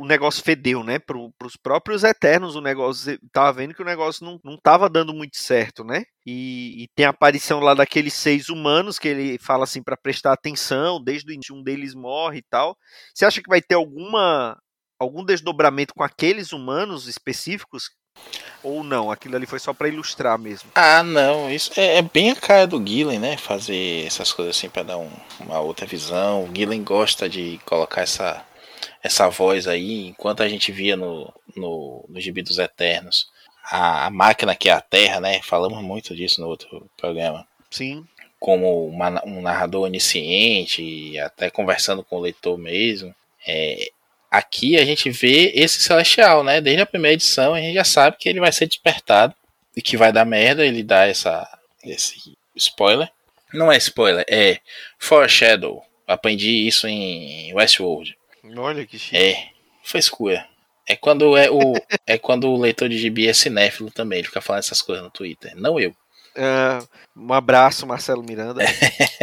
Speaker 1: o negócio fedeu, né? Para os próprios Eternos, o negócio. Tava vendo que o negócio não, não tava dando muito certo, né? E, e tem a aparição lá daqueles seis humanos que ele fala assim para prestar atenção, desde o um deles morre e tal. Você acha que vai ter alguma algum desdobramento com aqueles humanos específicos ou não? Aquilo ali foi só para ilustrar mesmo?
Speaker 2: Ah, não. Isso é, é, bem a cara do Gillen, né? Fazer essas coisas assim para dar um, uma outra visão. O Gillen gosta de colocar essa, essa voz aí. Enquanto a gente via no, no, no Gibi dos Eternos a, a máquina que é a Terra, né? Falamos muito disso no outro programa.
Speaker 1: Sim.
Speaker 2: como uma, um narrador onisciente, até conversando com o leitor mesmo. É, aqui a gente vê esse Celestial, né? Desde a primeira edição a gente já sabe que ele vai ser despertado e que vai dar merda, ele dá essa, esse spoiler. Não é spoiler, é foreshadow. Aprendi isso em Westworld.
Speaker 1: Olha que chique.
Speaker 2: É, frescura. É quando é o é quando o leitor de gibi é cinéfilo também, ele fica falando essas coisas no Twitter, não eu.
Speaker 1: Uh, um abraço, Marcelo Miranda.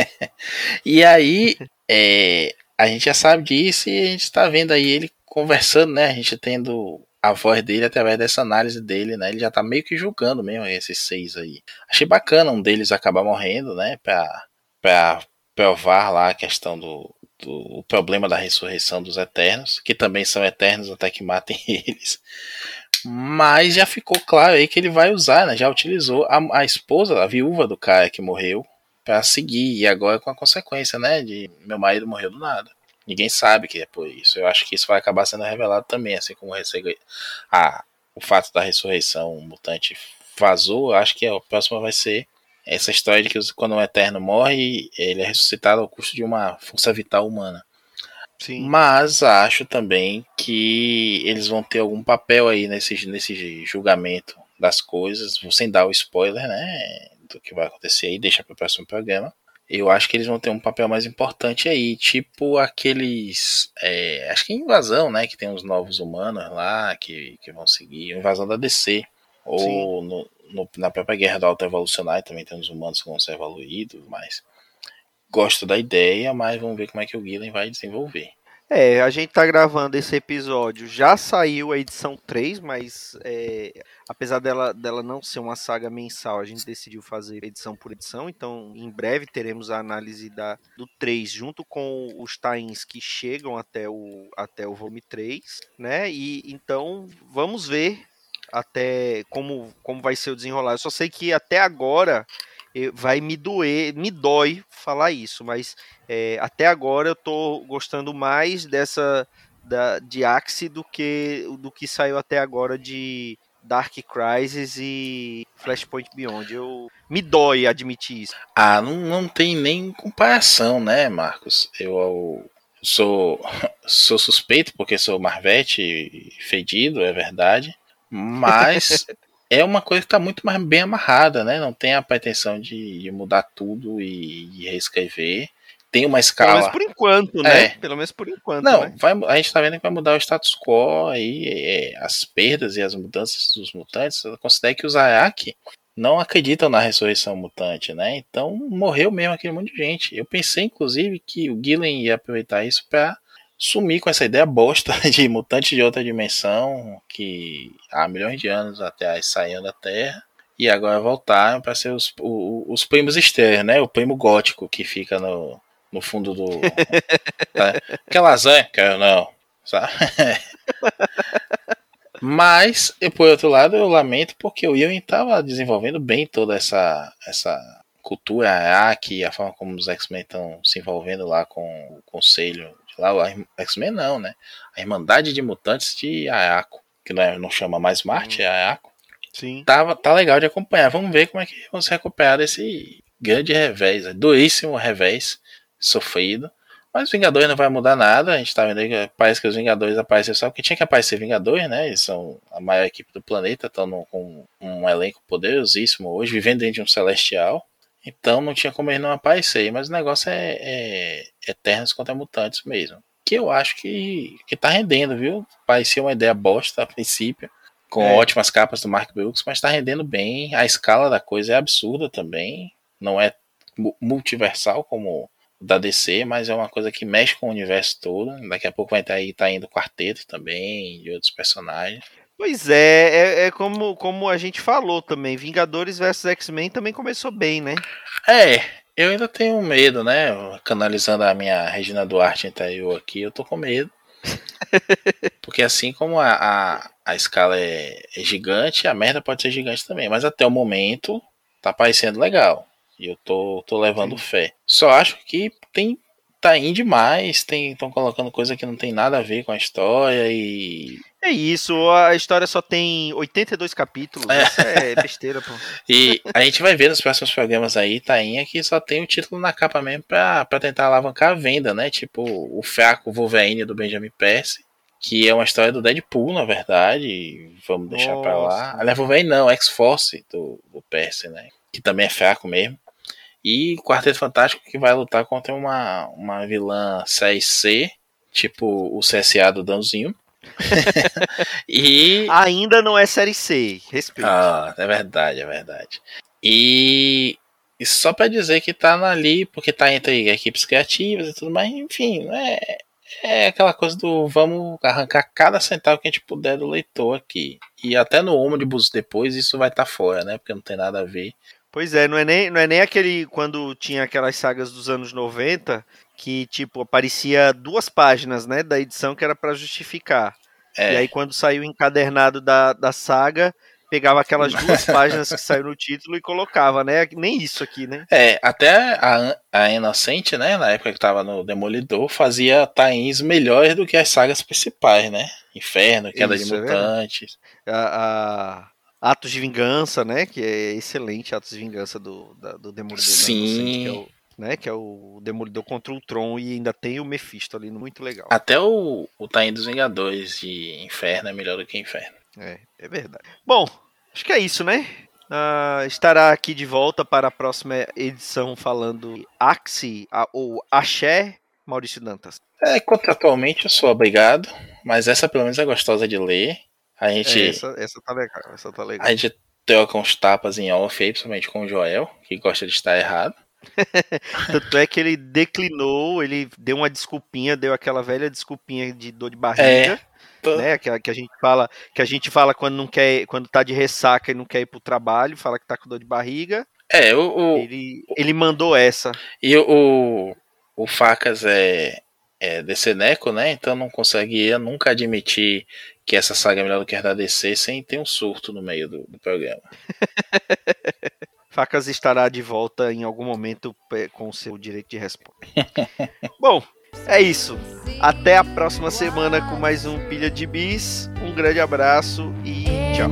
Speaker 2: e aí, é, a gente já sabe disso e a gente está vendo aí ele conversando, né? A gente tendo a voz dele através dessa análise dele, né? Ele já tá meio que julgando mesmo esses seis aí. Achei bacana um deles acabar morrendo, né? Pra, pra provar lá a questão do, do o problema da ressurreição dos eternos, que também são eternos até que matem eles. Mas já ficou claro aí que ele vai usar, né? Já utilizou a, a esposa, a viúva do cara que morreu, para seguir. E agora com a consequência, né? De meu marido morreu do nada. Ninguém sabe que é por isso. Eu acho que isso vai acabar sendo revelado também, assim como a, o fato da ressurreição mutante vazou. Acho que a próxima vai ser essa história de que quando um Eterno morre, ele é ressuscitado ao custo de uma força vital humana. Sim. Mas acho também que eles vão ter algum papel aí nesse, nesse julgamento das coisas, sem dar o spoiler, né? Do que vai acontecer aí, deixa para o próximo programa eu acho que eles vão ter um papel mais importante aí, tipo aqueles. É, acho que é invasão, né? Que tem os novos humanos lá que, que vão seguir. Invasão da DC. Ou no, no, na própria Guerra do Alto Evolucionário também tem os humanos que vão ser evoluídos, mas gosto da ideia, mas vamos ver como é que o Guilherme vai desenvolver.
Speaker 1: É, a gente tá gravando esse episódio, já saiu a edição 3, mas é, apesar dela, dela não ser uma saga mensal, a gente decidiu fazer edição por edição, então em breve teremos a análise da, do 3 junto com os tains que chegam até o, até o volume 3, né? E então vamos ver até como, como vai ser o desenrolar. Eu só sei que até agora vai me doer, me dói falar isso, mas é, até agora eu tô gostando mais dessa da, de Axie do que do que saiu até agora de Dark Crisis e Flashpoint Beyond. Eu me dói admitir isso.
Speaker 2: Ah, não, não tem nem comparação, né, Marcos? Eu, eu sou sou suspeito porque sou Marvete fedido, é verdade. Mas é uma coisa que está muito mais bem amarrada, né? Não tem a pretensão de, de mudar tudo e, reescrever. Tem uma escala. Pelo
Speaker 1: menos por enquanto, né? É. Pelo menos por enquanto.
Speaker 2: Não,
Speaker 1: né?
Speaker 2: vai, a gente está vendo que vai mudar o status quo aí, é, as perdas e as mudanças dos mutantes. Eu considero que os Ayaki não acreditam na ressurreição mutante, né? Então morreu mesmo aquele monte de gente. Eu pensei, inclusive, que o Gillen ia aproveitar isso para sumir com essa ideia bosta de mutante de outra dimensão que há milhões de anos até saíam da Terra e agora voltaram para ser os, os, os primos externos, né? O primo gótico que fica no, no fundo do. tá? Que lasanha, cara, não. Sabe? Mas, e por outro lado, eu lamento porque o Ewing estava desenvolvendo bem toda essa, essa cultura Araque, a forma como os X-Men estão se envolvendo lá com o conselho lá, o X-Men não, né? A Irmandade de Mutantes de Ayako, que não, é, não chama mais Marte, hum. é Ayako. Sim. Tava, tá legal de acompanhar. Vamos ver como é que vão se recuperar desse grande revés, é duríssimo revés sofrido. Mas os Vingadores não vai mudar nada. A gente tá vendo aí que parece que os Vingadores apareceram só porque tinha que aparecer Vingadores, né? Eles são a maior equipe do planeta, estão com um elenco poderosíssimo hoje, vivendo dentro de um celestial. Então não tinha como ele não aparecer. Mas o negócio é, é Eternos contra Mutantes mesmo. Que eu acho que, que tá rendendo, viu? Parecia uma ideia bosta a princípio. Com é. ótimas capas do Mark Brooks, mas tá rendendo bem. A escala da coisa é absurda também. Não é multiversal como da DC, mas é uma coisa que mexe com o universo todo. Daqui a pouco vai estar aí, tá indo quarteto também, de outros personagens.
Speaker 1: Pois é, é, é, como, como a gente falou também, Vingadores vs X-Men também começou bem, né?
Speaker 2: É, eu ainda tenho medo, né? Canalizando a minha Regina Duarte interior aqui, eu tô com medo. Porque assim como a, a, a escala é, é, gigante, a merda pode ser gigante também. Mas até o momento tá parecendo legal. E eu tô, tô levando Sim. fé. Só acho que tem tá indo demais, estão colocando coisa que não tem nada a ver com a história e
Speaker 1: É isso, a história só tem 82 capítulos. É, Isso é besteira, pô.
Speaker 2: E a gente vai ver nos próximos programas aí, Tainha, que só tem o título na capa mesmo pra, pra tentar alavancar a venda, né? Tipo, o fraco Wolverine do Benjamin Percy, que é uma história do Deadpool, na verdade. Vamos deixar Nossa. pra lá. Aliás, Wolverine não, X-Force do, do Percy, né? Que também é fraco mesmo. E Quarteto Fantástico que vai lutar contra uma, uma vilã 6C, tipo o CSA do Dãozinho.
Speaker 1: e ainda não é série C, respeito.
Speaker 2: Ah, é verdade, é verdade. E, e só para dizer que tá ali porque tá entre equipes criativas e tudo mais, enfim, é, é aquela coisa do vamos arrancar cada centavo que a gente puder do leitor aqui. E até no ônibus depois isso vai estar tá fora, né? Porque não tem nada a ver.
Speaker 1: Pois é, não é nem, não é nem aquele quando tinha aquelas sagas dos anos 90 que tipo aparecia duas páginas, né, da edição que era para justificar. É. E aí quando saiu o encadernado da, da saga, pegava aquelas duas páginas que saiu no título e colocava, né? Nem isso aqui, né?
Speaker 2: É, até a, a Inocente, né, na época que tava no Demolidor, fazia tains melhores do que as sagas principais, né? Inferno, Queda isso, de é Mutantes.
Speaker 1: É a, a, Atos de Vingança, né? Que é excelente, Atos de Vingança do, da, do Demolidor.
Speaker 2: Sim.
Speaker 1: Né, né? Que é o Demolidor contra o Tron e ainda tem o Mephisto ali, muito legal.
Speaker 2: Até o, o Tain dos Vingadores de Inferno é melhor do que Inferno.
Speaker 1: É, é verdade. Bom, acho que é isso, né? Uh, estará aqui de volta para a próxima edição falando Axie a, ou Axé, Maurício Dantas.
Speaker 2: É, contratualmente eu sou obrigado, mas essa pelo menos é gostosa de ler. A gente. É,
Speaker 1: essa, essa tá legal, essa tá legal.
Speaker 2: A gente troca uns tapas em off aí, principalmente com o Joel, que gosta de estar errado.
Speaker 1: Tanto é que ele declinou, ele deu uma desculpinha, deu aquela velha desculpinha de dor de barriga. É. Né, que, a, que a gente fala que a gente fala quando não quer quando tá de ressaca e não quer ir pro trabalho fala que tá com dor de barriga
Speaker 2: é o, o
Speaker 1: ele, ele mandou essa
Speaker 2: e o, o Facas é, é Neco, né? Então não conseguia nunca admitir que essa saga é melhor do que a da DC sem ter um surto no meio do, do programa.
Speaker 1: Facas estará de volta em algum momento com o seu direito de resposta. Bom, é isso. Até a próxima semana com mais um Pilha de Bis. Um grande abraço e tchau.